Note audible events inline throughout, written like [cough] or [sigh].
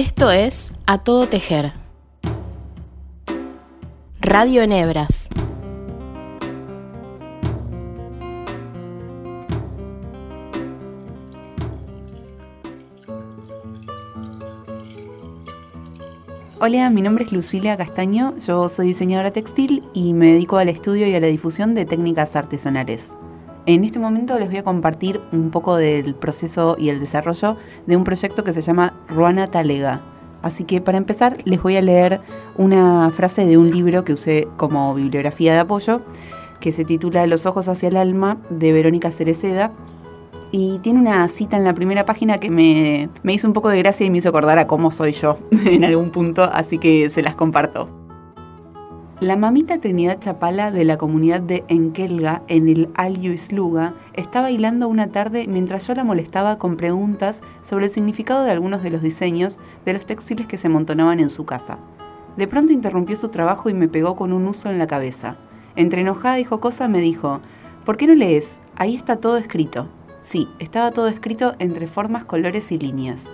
Esto es A Todo Tejer. Radio en Hebras. Hola, mi nombre es Lucila Castaño, yo soy diseñadora textil y me dedico al estudio y a la difusión de técnicas artesanales. En este momento les voy a compartir un poco del proceso y el desarrollo de un proyecto que se llama Ruana Talega. Así que para empezar les voy a leer una frase de un libro que usé como bibliografía de apoyo, que se titula Los ojos hacia el alma de Verónica Cereceda y tiene una cita en la primera página que me, me hizo un poco de gracia y me hizo acordar a cómo soy yo [laughs] en algún punto, así que se las comparto. La mamita Trinidad Chapala de la comunidad de Enkelga en el Alio Isluga está bailando una tarde mientras yo la molestaba con preguntas sobre el significado de algunos de los diseños de los textiles que se montonaban en su casa. De pronto interrumpió su trabajo y me pegó con un uso en la cabeza. Entre enojada y jocosa me dijo, ¿por qué no lees? Ahí está todo escrito. Sí, estaba todo escrito entre formas, colores y líneas.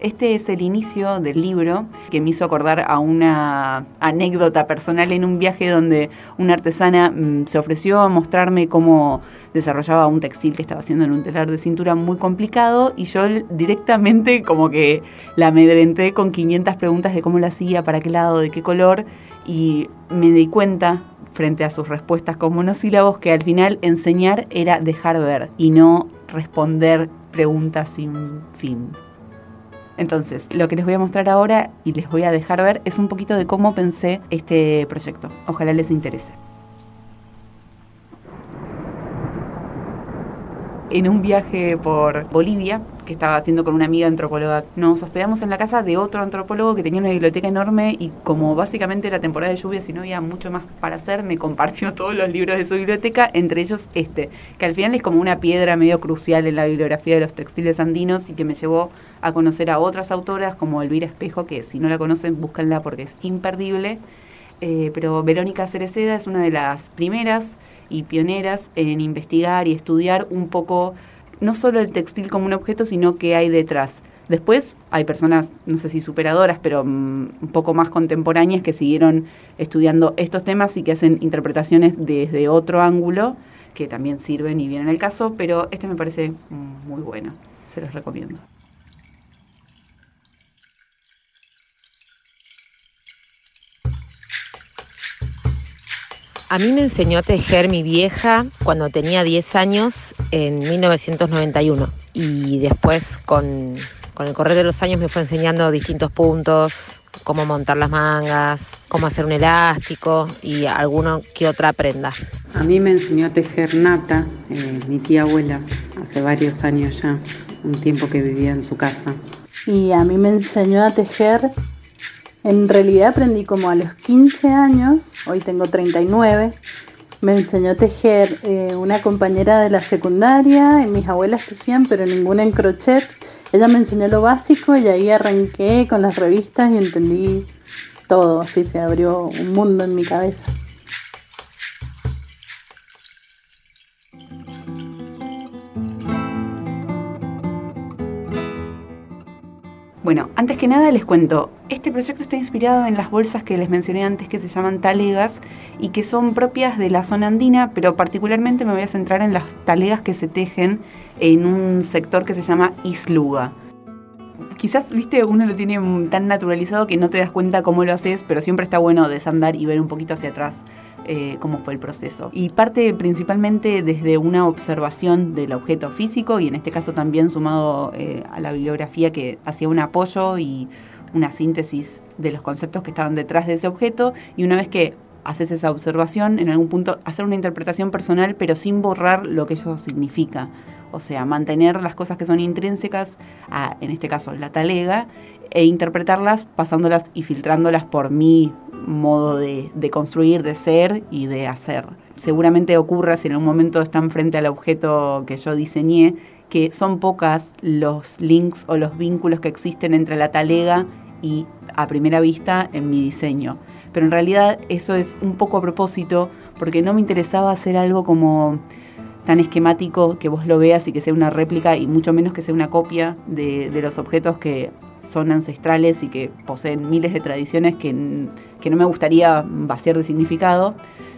Este es el inicio del libro que me hizo acordar a una anécdota personal en un viaje donde una artesana mm, se ofreció a mostrarme cómo desarrollaba un textil que estaba haciendo en un telar de cintura muy complicado y yo directamente como que la amedrenté con 500 preguntas de cómo lo hacía, para qué lado, de qué color y me di cuenta frente a sus respuestas con monosílabos que al final enseñar era dejar ver y no responder preguntas sin fin. Entonces, lo que les voy a mostrar ahora y les voy a dejar ver es un poquito de cómo pensé este proyecto. Ojalá les interese. en un viaje por Bolivia que estaba haciendo con una amiga antropóloga. Nos hospedamos en la casa de otro antropólogo que tenía una biblioteca enorme y como básicamente era temporada de lluvias y no había mucho más para hacer, me compartió [laughs] todos los libros de su biblioteca, entre ellos este, que al final es como una piedra medio crucial en la bibliografía de los textiles andinos y que me llevó a conocer a otras autoras como Elvira Espejo, que si no la conocen, búscanla porque es imperdible. Eh, pero Verónica Cereceda es una de las primeras y pioneras en investigar y estudiar un poco no solo el textil como un objeto, sino qué hay detrás. Después hay personas, no sé si superadoras, pero mm, un poco más contemporáneas que siguieron estudiando estos temas y que hacen interpretaciones desde otro ángulo, que también sirven y vienen el caso, pero este me parece muy bueno, se los recomiendo. A mí me enseñó a tejer mi vieja cuando tenía 10 años en 1991 y después con, el correr de los años me fue enseñando distintos puntos, cómo montar las mangas, cómo hacer un elástico y alguna que otra prenda. A mí me enseñó a tejer Nata, eh, mi tía abuela, hace varios años ya, un tiempo que vivía en su casa. Y a mí me enseñó a tejer en realidad aprendí como a los 15 años, hoy tengo 39. Me enseñó a tejer eh, una compañera de la secundaria, y mis abuelas tejían, pero ninguna en crochet. Ella me enseñó lo básico y ahí arranqué con las revistas y entendí todo, así se abrió un mundo en mi cabeza. Bueno, antes que nada les cuento, este proyecto está inspirado en las bolsas que les mencioné antes que se llaman talegas y que son propias de la zona andina, pero particularmente me voy a centrar en las talegas que se tejen en un sector que se llama Isluga. Quizás, viste, uno lo tiene tan naturalizado que no te das cuenta cómo lo haces, pero siempre está bueno desandar y ver un poquito hacia atrás eh, cómo fue el proceso. Y parte principalmente desde una observación del objeto físico y en este caso también sumado eh, a la bibliografía que hacía un apoyo y una síntesis de los conceptos que estaban detrás de ese objeto y una vez que haces esa observación, en algún punto hacer una interpretación personal pero sin borrar lo que eso significa. O sea, mantener las cosas que son intrínsecas a, en este caso, la talega, e interpretarlas pasándolas y filtrándolas por mi modo de, construir, de ser y de hacer. Seguramente ocurra si en un momento están frente al objeto que yo diseñé, que son pocas los links o los vínculos que existen entre la talega y a primera vista en mi diseño. Pero en realidad eso es un poco a propósito porque no me interesaba hacer algo como tan esquemático que vos lo veas y que sea una réplica y mucho menos que sea una copia de, de los objetos que son ancestrales y que poseen miles de tradiciones que, que no me gustaría vaciar de significado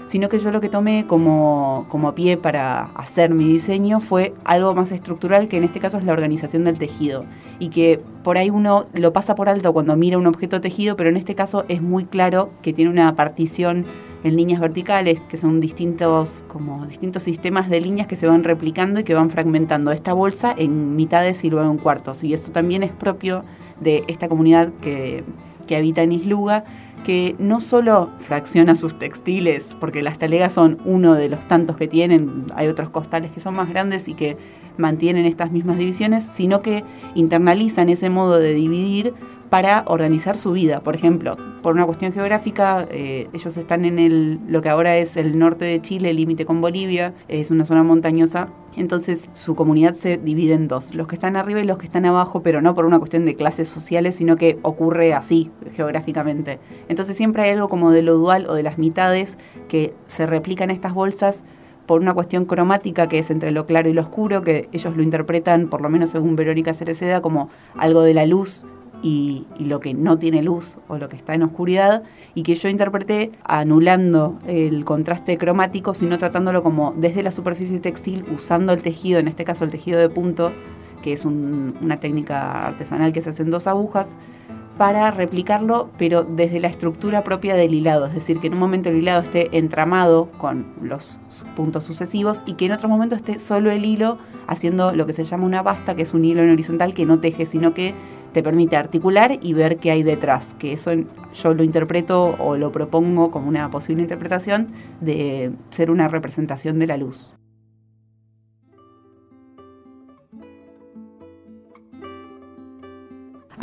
sino que yo lo que tomé como, como pie para hacer mi diseño fue algo más estructural, que en este caso es la organización del tejido, y que por ahí uno lo pasa por alto cuando mira un objeto tejido, pero en este caso es muy claro que tiene una partición en líneas verticales, que son distintos, como distintos sistemas de líneas que se van replicando y que van fragmentando esta bolsa en mitades y luego en cuartos. Y esto también es propio de esta comunidad que, que habita en Isluga, que no solo fracciona sus textiles, porque las talegas son uno de los tantos que tienen, hay otros costales que son más grandes y que mantienen estas mismas divisiones, sino que internalizan ese modo de dividir para organizar su vida. Por ejemplo, por una cuestión geográfica, eh, ellos están en el, lo que ahora es el norte de Chile, límite con Bolivia, es una zona montañosa, entonces su comunidad se divide en dos, los que están arriba y los que están abajo, pero no por una cuestión de clases sociales, sino que ocurre así geográficamente. Entonces siempre hay algo como de lo dual o de las mitades que se replican estas bolsas por una cuestión cromática que es entre lo claro y lo oscuro, que ellos lo interpretan, por lo menos según Verónica Cereceda, como algo de la luz y, lo que no tiene luz o lo que está en oscuridad, y que yo interpreté anulando el contraste cromático, sino tratándolo como desde la superficie textil, usando el tejido, en este caso el tejido de punto, que es una técnica artesanal que se hace en dos agujas, para replicarlo, pero desde la estructura propia del hilado, es decir, que en un momento el hilado esté entramado con los puntos sucesivos y que en otro momento esté solo el hilo haciendo lo que se llama una basta, que es un hilo en horizontal que no teje, sino que te permite articular y ver qué hay detrás, que eso yo lo interpreto o lo propongo como una posible interpretación de ser una representación de la luz.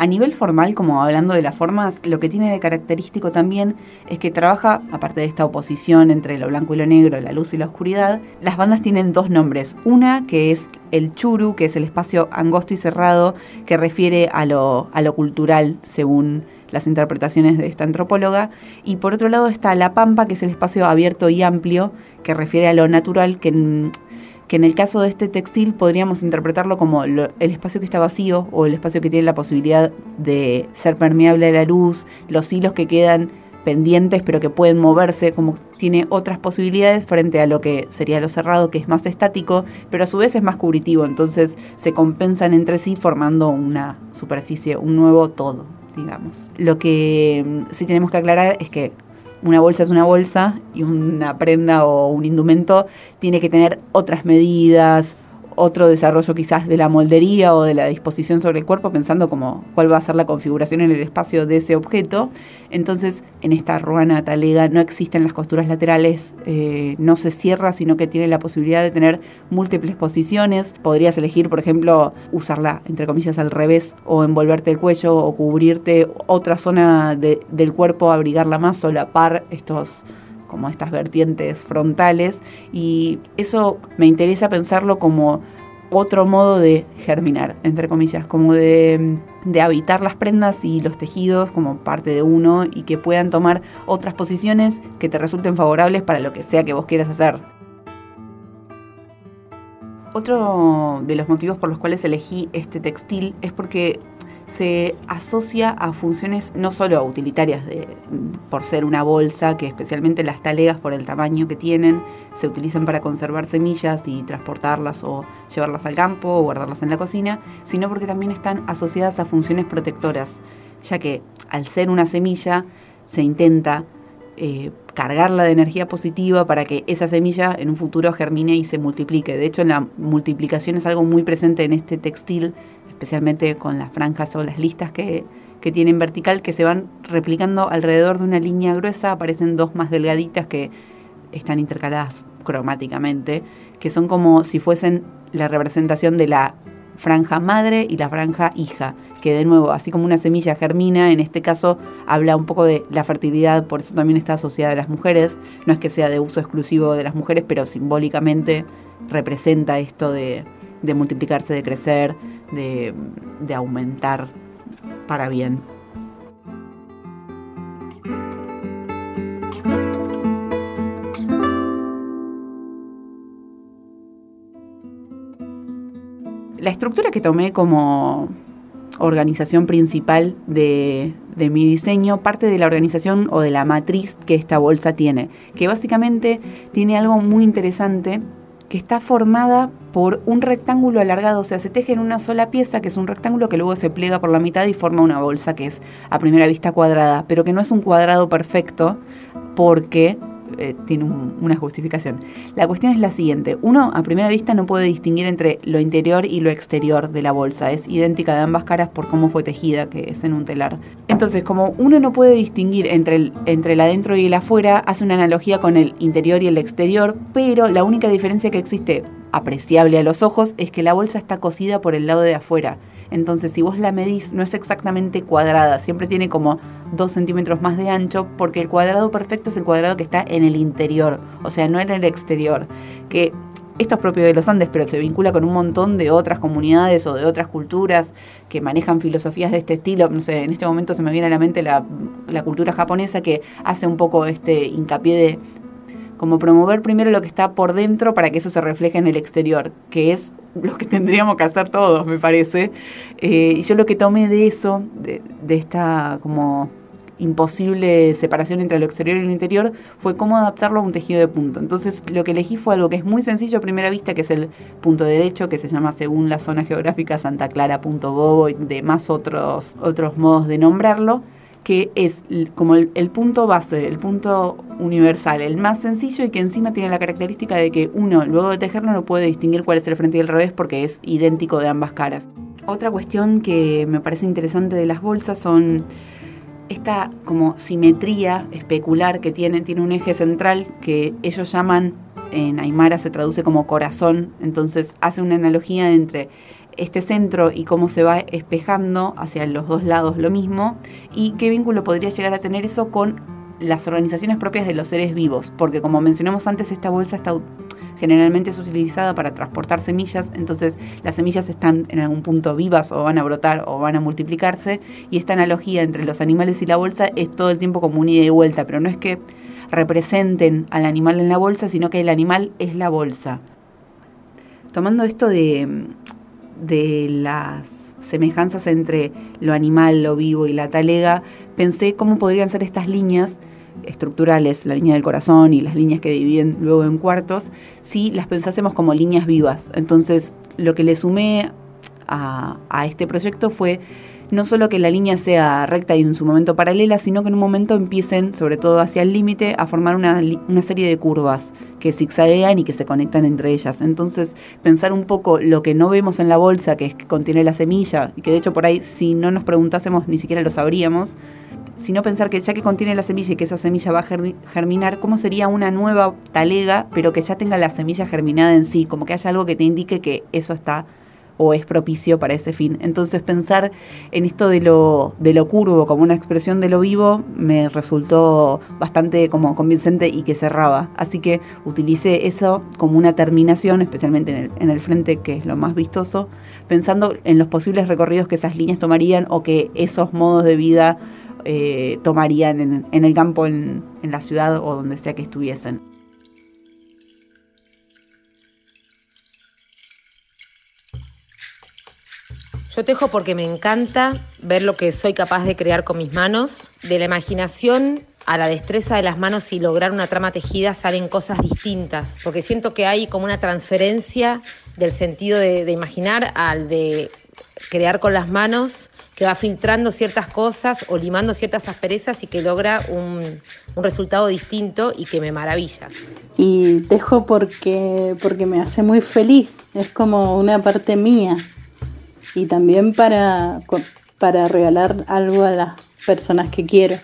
A nivel formal, como hablando de las formas, lo que tiene de característico también es que trabaja, aparte de esta oposición entre lo blanco y lo negro, la luz y la oscuridad, las bandas tienen dos nombres. Una que es el churu, que es el espacio angosto y cerrado, que refiere a lo, a lo cultural, según las interpretaciones de esta antropóloga, y por otro lado está la pampa, que es el espacio abierto y amplio, que refiere a lo natural, que que en el caso de este textil podríamos interpretarlo como el espacio que está vacío o el espacio que tiene la posibilidad de ser permeable a la luz, los hilos que quedan pendientes pero que pueden moverse, como tiene otras posibilidades frente a lo que sería lo cerrado, que es más estático, pero a su vez es más cubritivo, entonces se compensan entre sí formando una superficie, un nuevo todo, digamos. Lo que mm, sí tenemos que aclarar es que una bolsa es una bolsa y una prenda o un indumento tiene que tener otras medidas, otro desarrollo quizás de la moldería o de la disposición sobre el cuerpo, pensando como cuál va a ser la configuración en el espacio de ese objeto. Entonces, en esta ruana talega no existen las costuras laterales, eh, no se cierra, sino que tiene la posibilidad de tener múltiples posiciones. Podrías elegir, por ejemplo, usarla, entre comillas, al revés, o envolverte el cuello, o cubrirte otra zona del cuerpo, abrigarla más, solapar estos como estas vertientes frontales y eso me interesa pensarlo como otro modo de germinar, entre comillas, como de, de, habitar las prendas y los tejidos como parte de uno y que puedan tomar otras posiciones que te resulten favorables para lo que sea que vos quieras hacer. Otro de los motivos por los cuales elegí este textil es porque se asocia a funciones no solo utilitarias de, por ser una bolsa, que especialmente las talegas por el tamaño que tienen se utilizan para conservar semillas y transportarlas o llevarlas al campo o guardarlas en la cocina, sino porque también están asociadas a funciones protectoras, ya que al ser una semilla se intenta eh, cargarla de energía positiva para que esa semilla en un futuro germine y se multiplique. De hecho, la multiplicación es algo muy presente en este textil especialmente con las franjas o las listas que, que tienen vertical, que se van replicando alrededor de una línea gruesa, aparecen dos más delgaditas que están intercaladas cromáticamente, que son como si fuesen la representación de la franja madre y la franja hija, que de nuevo, así como una semilla germina, en este caso habla un poco de la fertilidad, por eso también está asociada a las mujeres, no es que sea de uso exclusivo de las mujeres, pero simbólicamente representa esto de, de multiplicarse, de crecer, de, aumentar para bien. La estructura que tomé como, organización principal de, de, mi diseño, parte de la organización o de la matriz que esta bolsa tiene, que básicamente tiene algo muy interesante que está formada por un rectángulo alargado, o sea, se teje en una sola pieza, que es un rectángulo que luego se pliega por la mitad y forma una bolsa que es a primera vista cuadrada, pero que no es un cuadrado perfecto porque eh, tiene una justificación. La cuestión es la siguiente. Uno, a primera vista, no puede distinguir entre lo interior y lo exterior de la bolsa. Es idéntica de ambas caras por cómo fue tejida, que es en un telar. Entonces, como uno no puede distinguir entre el, entre el adentro y el afuera, hace una analogía con el interior y el exterior, pero la única diferencia que existe apreciable a los ojos es que la bolsa está cosida por el lado de afuera. Entonces, si vos la medís, no es exactamente cuadrada, siempre tiene como 2 centímetros más de ancho, porque el cuadrado perfecto es el cuadrado que está en el interior, o sea, no en el exterior. Que esto es propio de los Andes, pero se vincula con un montón de otras comunidades o de otras culturas que manejan filosofías de este estilo. No sé, en este momento se me viene a la mente la, la cultura japonesa que hace un poco este hincapié de como promover primero lo que está por dentro para que eso se refleje en el exterior, que es lo que [laughs] tendríamos que hacer todos, me parece. Eh, y yo lo que tomé de eso, de, esta como imposible separación entre lo exterior y lo interior, fue cómo adaptarlo a un tejido de punto. Entonces lo que elegí fue algo que es muy sencillo a primera vista, que es el punto derecho, que se llama según la zona geográfica Santa Clara, punto bobo y demás otros, otros modos de nombrarlo que es como el, punto base, el punto universal, el más sencillo y que encima tiene la característica de que uno luego de tejerlo no puede distinguir cuál es el frente y el revés porque es idéntico de ambas caras. Otra cuestión que me parece interesante de las bolsas son esta como simetría especular que tiene, tiene un eje central que ellos llaman, en Aymara se traduce como corazón, entonces hace una analogía entre este centro y cómo se va espejando hacia los dos lados lo mismo y qué vínculo podría llegar a tener eso con las organizaciones propias de los seres vivos, porque como mencionamos antes, esta bolsa está generalmente es utilizada para transportar semillas, entonces las semillas están en algún punto vivas o van a brotar o van a multiplicarse y esta analogía entre los animales y la bolsa es todo el tiempo como un ida y vuelta, pero no es que representen al animal en la bolsa, sino que el animal es la bolsa. Tomando esto de, de las semejanzas entre lo animal, lo vivo y la talega, pensé cómo podrían ser estas líneas estructurales, la línea del corazón y las líneas que dividen luego en cuartos, si las pensásemos como líneas vivas. Entonces, lo que le sumé a, a este proyecto fue no solo que la línea sea recta y en su momento paralela, sino que en un momento empiecen, sobre todo hacia el límite, a formar una, serie de curvas que zigzaguean y que se conectan entre ellas. Entonces, pensar un poco lo que no vemos en la bolsa, que es que contiene la semilla, y que de hecho por ahí si no nos preguntásemos ni siquiera lo sabríamos, sino pensar que ya que contiene la semilla y que esa semilla va a germinar, ¿cómo sería una nueva talega, pero que ya tenga la semilla germinada en sí? Como que haya algo que te indique que eso está o es propicio para ese fin. Entonces pensar en esto de lo, de lo curvo como una expresión de lo vivo me resultó bastante como convincente y que cerraba. Así que utilicé eso como una terminación, especialmente en el, en el frente, que es lo más vistoso, pensando en los posibles recorridos que esas líneas tomarían o que esos modos de vida eh, tomarían en, en el campo, en, en la ciudad o donde sea que estuviesen. Yo tejo porque me encanta ver lo que soy capaz de crear con mis manos. De la imaginación a la destreza de las manos y lograr una trama tejida salen cosas distintas, porque siento que hay como una transferencia del sentido de, imaginar al de crear con las manos que va filtrando ciertas cosas o limando ciertas asperezas y que logra un, un, resultado distinto y que me maravilla. Y tejo porque, porque me hace muy feliz, es como una parte mía y también para, para regalar algo a las personas que quiero,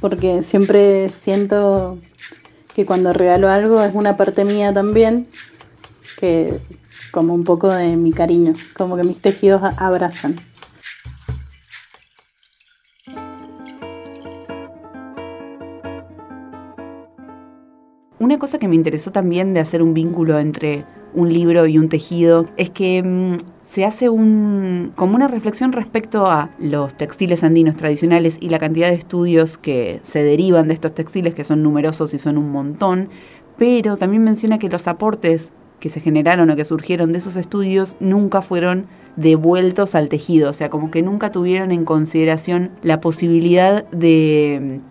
porque siempre siento que cuando regalo algo es una parte mía también, que como un poco de mi cariño, como que mis tejidos abrazan. Una cosa que me interesó también de hacer un vínculo entre un libro y un tejido es que mm, se hace un, como una reflexión respecto a los textiles andinos tradicionales y la cantidad de estudios que se derivan de estos textiles, que son numerosos y son un montón, pero también menciona que los aportes que se generaron o que surgieron de esos estudios nunca fueron devueltos al tejido, o sea, como que nunca tuvieron en consideración la posibilidad de,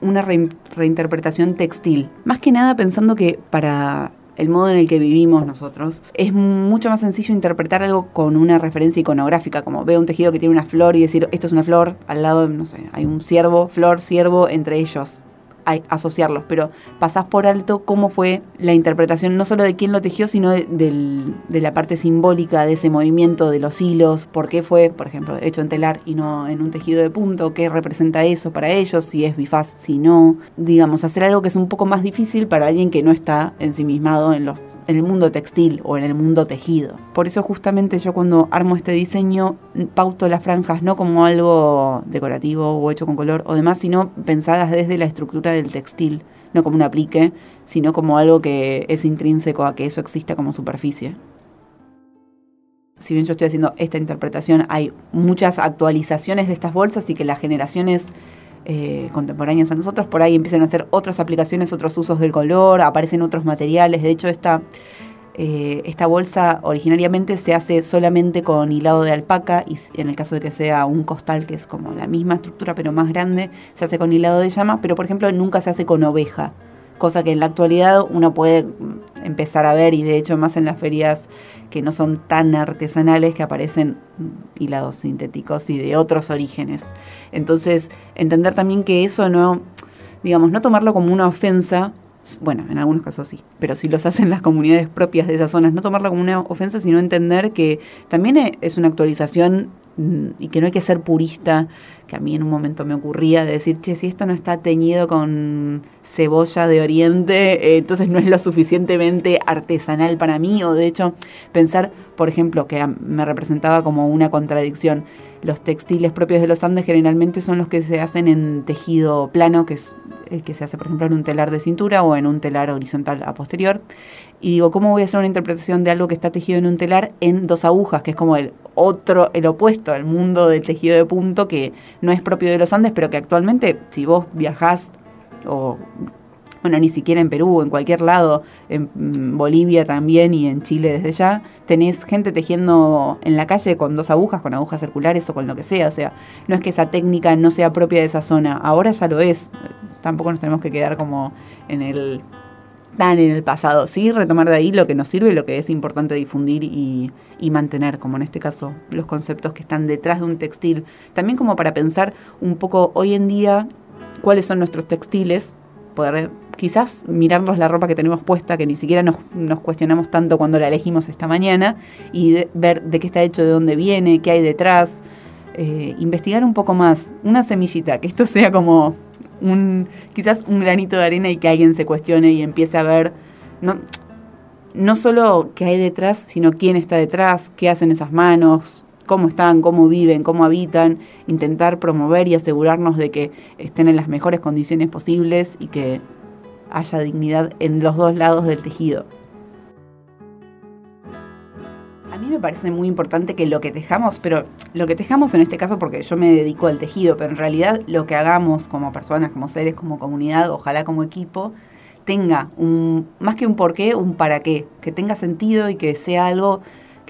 una reinterpretación textil. Más que nada pensando que para el modo en el que vivimos nosotros, es mucho más sencillo interpretar algo con una referencia iconográfica, como veo un tejido que tiene una flor y decir, esto es una flor, al lado, no sé, hay un ciervo, flor, ciervo, entre ellos asociarlos, pero pasás por alto cómo fue la interpretación no solo de quién lo tejió, sino de, la parte simbólica de ese movimiento de los hilos, por qué fue, por ejemplo, hecho en telar y no en un tejido de punto, qué representa eso para ellos, si es bifaz, si no, digamos, hacer algo que es un poco más difícil para alguien que no está ensimismado en los en el mundo textil o en el mundo tejido. Por eso justamente yo cuando armo este diseño pauto las franjas no como algo decorativo o hecho con color o demás, sino pensadas desde la estructura del textil, no como un aplique, sino como algo que es intrínseco a que eso exista como superficie. Si bien yo estoy haciendo esta interpretación, hay muchas actualizaciones de estas bolsas y que las generaciones eh, contemporáneas a nosotros, por ahí empiezan a hacer otras aplicaciones, otros usos del color, aparecen otros materiales. De hecho, esta, eh, esta bolsa originariamente se hace solamente con hilado de alpaca y en el caso de que sea un costal, que es como la misma estructura pero más grande, se hace con hilado de llama, pero por ejemplo nunca se hace con oveja, cosa que en la actualidad uno puede empezar a ver y de hecho más en las ferias que no son tan artesanales que aparecen hilados sintéticos y de otros orígenes. Entonces, entender también que eso no, digamos, no tomarlo como una ofensa, bueno, en algunos casos sí, pero si los hacen las comunidades propias de esas zonas, no tomarlo como una ofensa, sino entender que también es una actualización mm, y que no hay que ser purista que a mí en un momento me ocurría de decir, che, si esto no está teñido con cebolla de Oriente, eh, entonces no es lo suficientemente artesanal para mí, o de hecho pensar, por ejemplo, que me representaba como una contradicción. Los textiles propios de los Andes generalmente son los que se hacen en tejido plano, que es el que se hace, por ejemplo, en un telar de cintura o en un telar horizontal a posterior. Y digo, ¿cómo voy a hacer una interpretación de algo que está tejido en un telar en dos agujas, que es como el otro, el opuesto al mundo del tejido de punto que no es propio de los Andes, pero que actualmente si vos viajás o bueno, ni siquiera en Perú, en cualquier lado, en mm, Bolivia también y en Chile desde ya, tenés gente tejiendo en la calle con dos agujas, con agujas circulares o con lo que sea. O sea, no es que esa técnica no sea propia de esa zona, ahora ya lo es. Tampoco nos tenemos que quedar como en el tan en el pasado. Sí, retomar de ahí lo que nos sirve y lo que es importante difundir y, mantener, como en este caso, los conceptos que están detrás de un textil. También como para pensar un poco hoy en día cuáles son nuestros textiles, poder quizás mirarnos la ropa que tenemos puesta, que ni siquiera nos, cuestionamos tanto cuando la elegimos esta mañana, y ver de qué está hecho, de dónde viene, qué hay detrás. Eh, investigar un poco más, una semillita, que esto sea como un, quizás un granito de arena y que alguien se cuestione y empiece a ver, no, no solo qué hay detrás, sino quién está detrás, qué hacen esas manos, cómo están, cómo viven, cómo habitan, intentar promover y asegurarnos de que estén en las mejores condiciones posibles y que haya dignidad en los dos lados del tejido. Mí me parece muy importante que lo que tejamos, pero lo que tejamos en este caso, porque yo me dedico al tejido, pero en realidad lo que hagamos como personas, como seres, como comunidad, ojalá como equipo, tenga un, más que un porqué, un para qué, que tenga sentido y que sea algo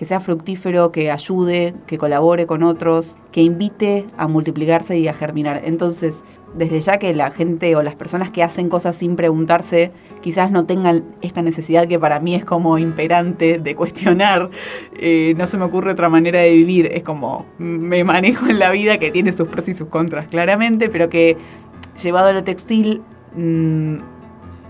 que sea fructífero, que ayude, que colabore con otros, que invite a multiplicarse y a germinar. Entonces, desde ya que la gente o las personas que hacen cosas sin preguntarse quizás no tengan esta necesidad que para mí es como imperante de cuestionar, eh, no se me ocurre otra manera de vivir, es como me manejo en la vida que tiene sus pros y sus contras claramente, pero que llevado a lo textil mm,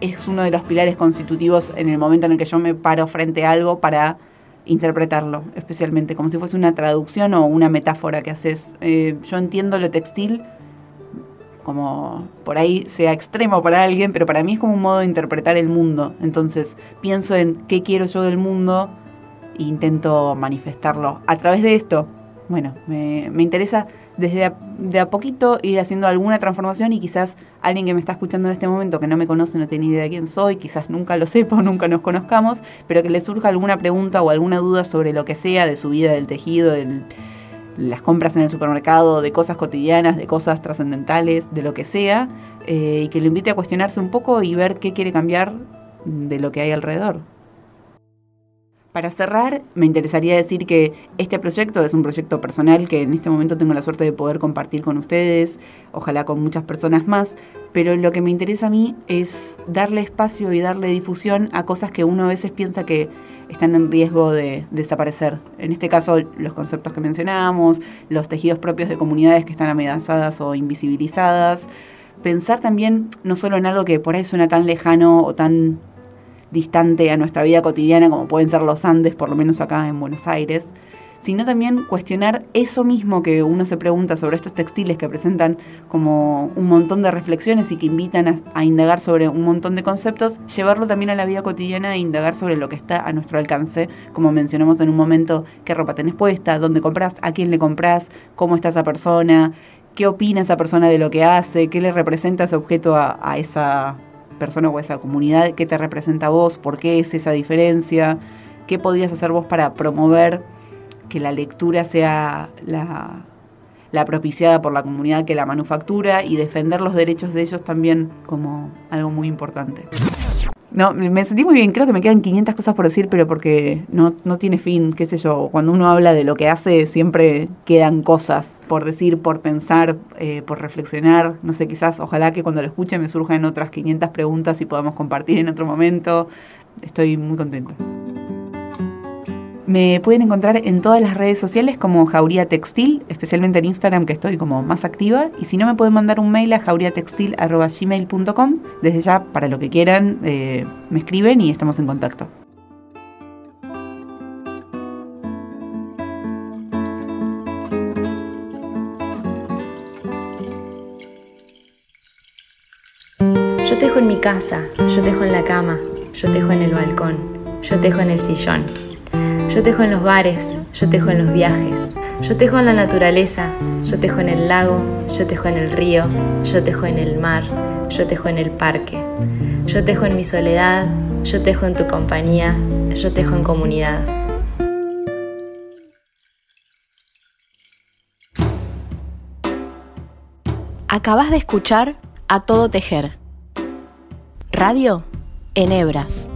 es uno de los pilares constitutivos en el momento en el que yo me paro frente a algo para interpretarlo, especialmente como si fuese una traducción o una metáfora que haces. Eh, yo entiendo lo textil como por ahí sea extremo para alguien, pero para mí es como un modo de interpretar el mundo. Entonces pienso en qué quiero yo del mundo e intento manifestarlo a través de esto. Bueno, me, interesa desde de a poquito ir haciendo alguna transformación y quizás alguien que me está escuchando en este momento que no me conoce, no tiene idea de quién soy, quizás nunca lo [laughs] sepa o nunca nos conozcamos, pero que le surja alguna pregunta o alguna duda sobre lo que sea de su vida, del tejido, del las compras en el supermercado, de cosas cotidianas, de cosas trascendentales, de lo que sea, eh, y que lo invite a cuestionarse un poco y ver qué quiere cambiar de lo que hay alrededor. Para cerrar, me interesaría decir que este proyecto es un proyecto personal que en este momento tengo la suerte de poder compartir con ustedes, ojalá con muchas personas más, pero lo que me interesa a mí es darle espacio y darle difusión a cosas que uno a veces piensa que están en riesgo de desaparecer. En este caso, los conceptos que mencionábamos, los tejidos propios de comunidades que están amenazadas o invisibilizadas. Pensar también no solo en algo que por ahí suena tan lejano o tan distante a nuestra vida cotidiana como pueden ser los Andes, por lo menos acá en Buenos Aires, sino también cuestionar eso mismo que uno se pregunta sobre estos textiles que presentan como un montón de reflexiones y que invitan a, indagar sobre un montón de conceptos, llevarlo también a la vida cotidiana e indagar sobre lo que está a nuestro alcance, como mencionamos en un momento, qué ropa tenés puesta, dónde compras, a quién le compras, cómo está esa persona, qué opina esa persona de lo que hace, qué le representa ese objeto a, a esa persona o esa comunidad, qué te representa vos, por qué es esa diferencia, qué podías hacer vos para promover que la lectura sea la propiciada por la comunidad que la manufactura y defender los derechos de ellos también como algo muy importante. No, me sentí muy bien, creo que me quedan 500 cosas por decir, pero porque no, no tiene fin, qué sé yo, cuando uno habla de lo que hace siempre quedan cosas por decir, por pensar, eh, por reflexionar, no sé, quizás ojalá que cuando lo escuche me surjan otras 500 preguntas y podamos compartir en otro momento, estoy muy contenta. Me pueden encontrar en todas las redes sociales como Jauría Textil, especialmente en Instagram que estoy como más activa. Y si no, me pueden mandar un mail a jauriatextil.gmail.com. Desde ya, para lo que quieran, eh, me escriben y estamos en contacto. Yo tejo en mi casa, yo tejo en la cama, yo tejo en el balcón, yo tejo en el sillón. Yo tejo en los bares, yo tejo en los viajes, yo tejo en la naturaleza, yo tejo en el lago, yo tejo en el río, yo tejo en el mar, yo tejo en el parque, yo tejo en mi soledad, yo tejo en tu compañía, yo tejo en comunidad. Acabas de escuchar A Todo Tejer. Radio en Hebras.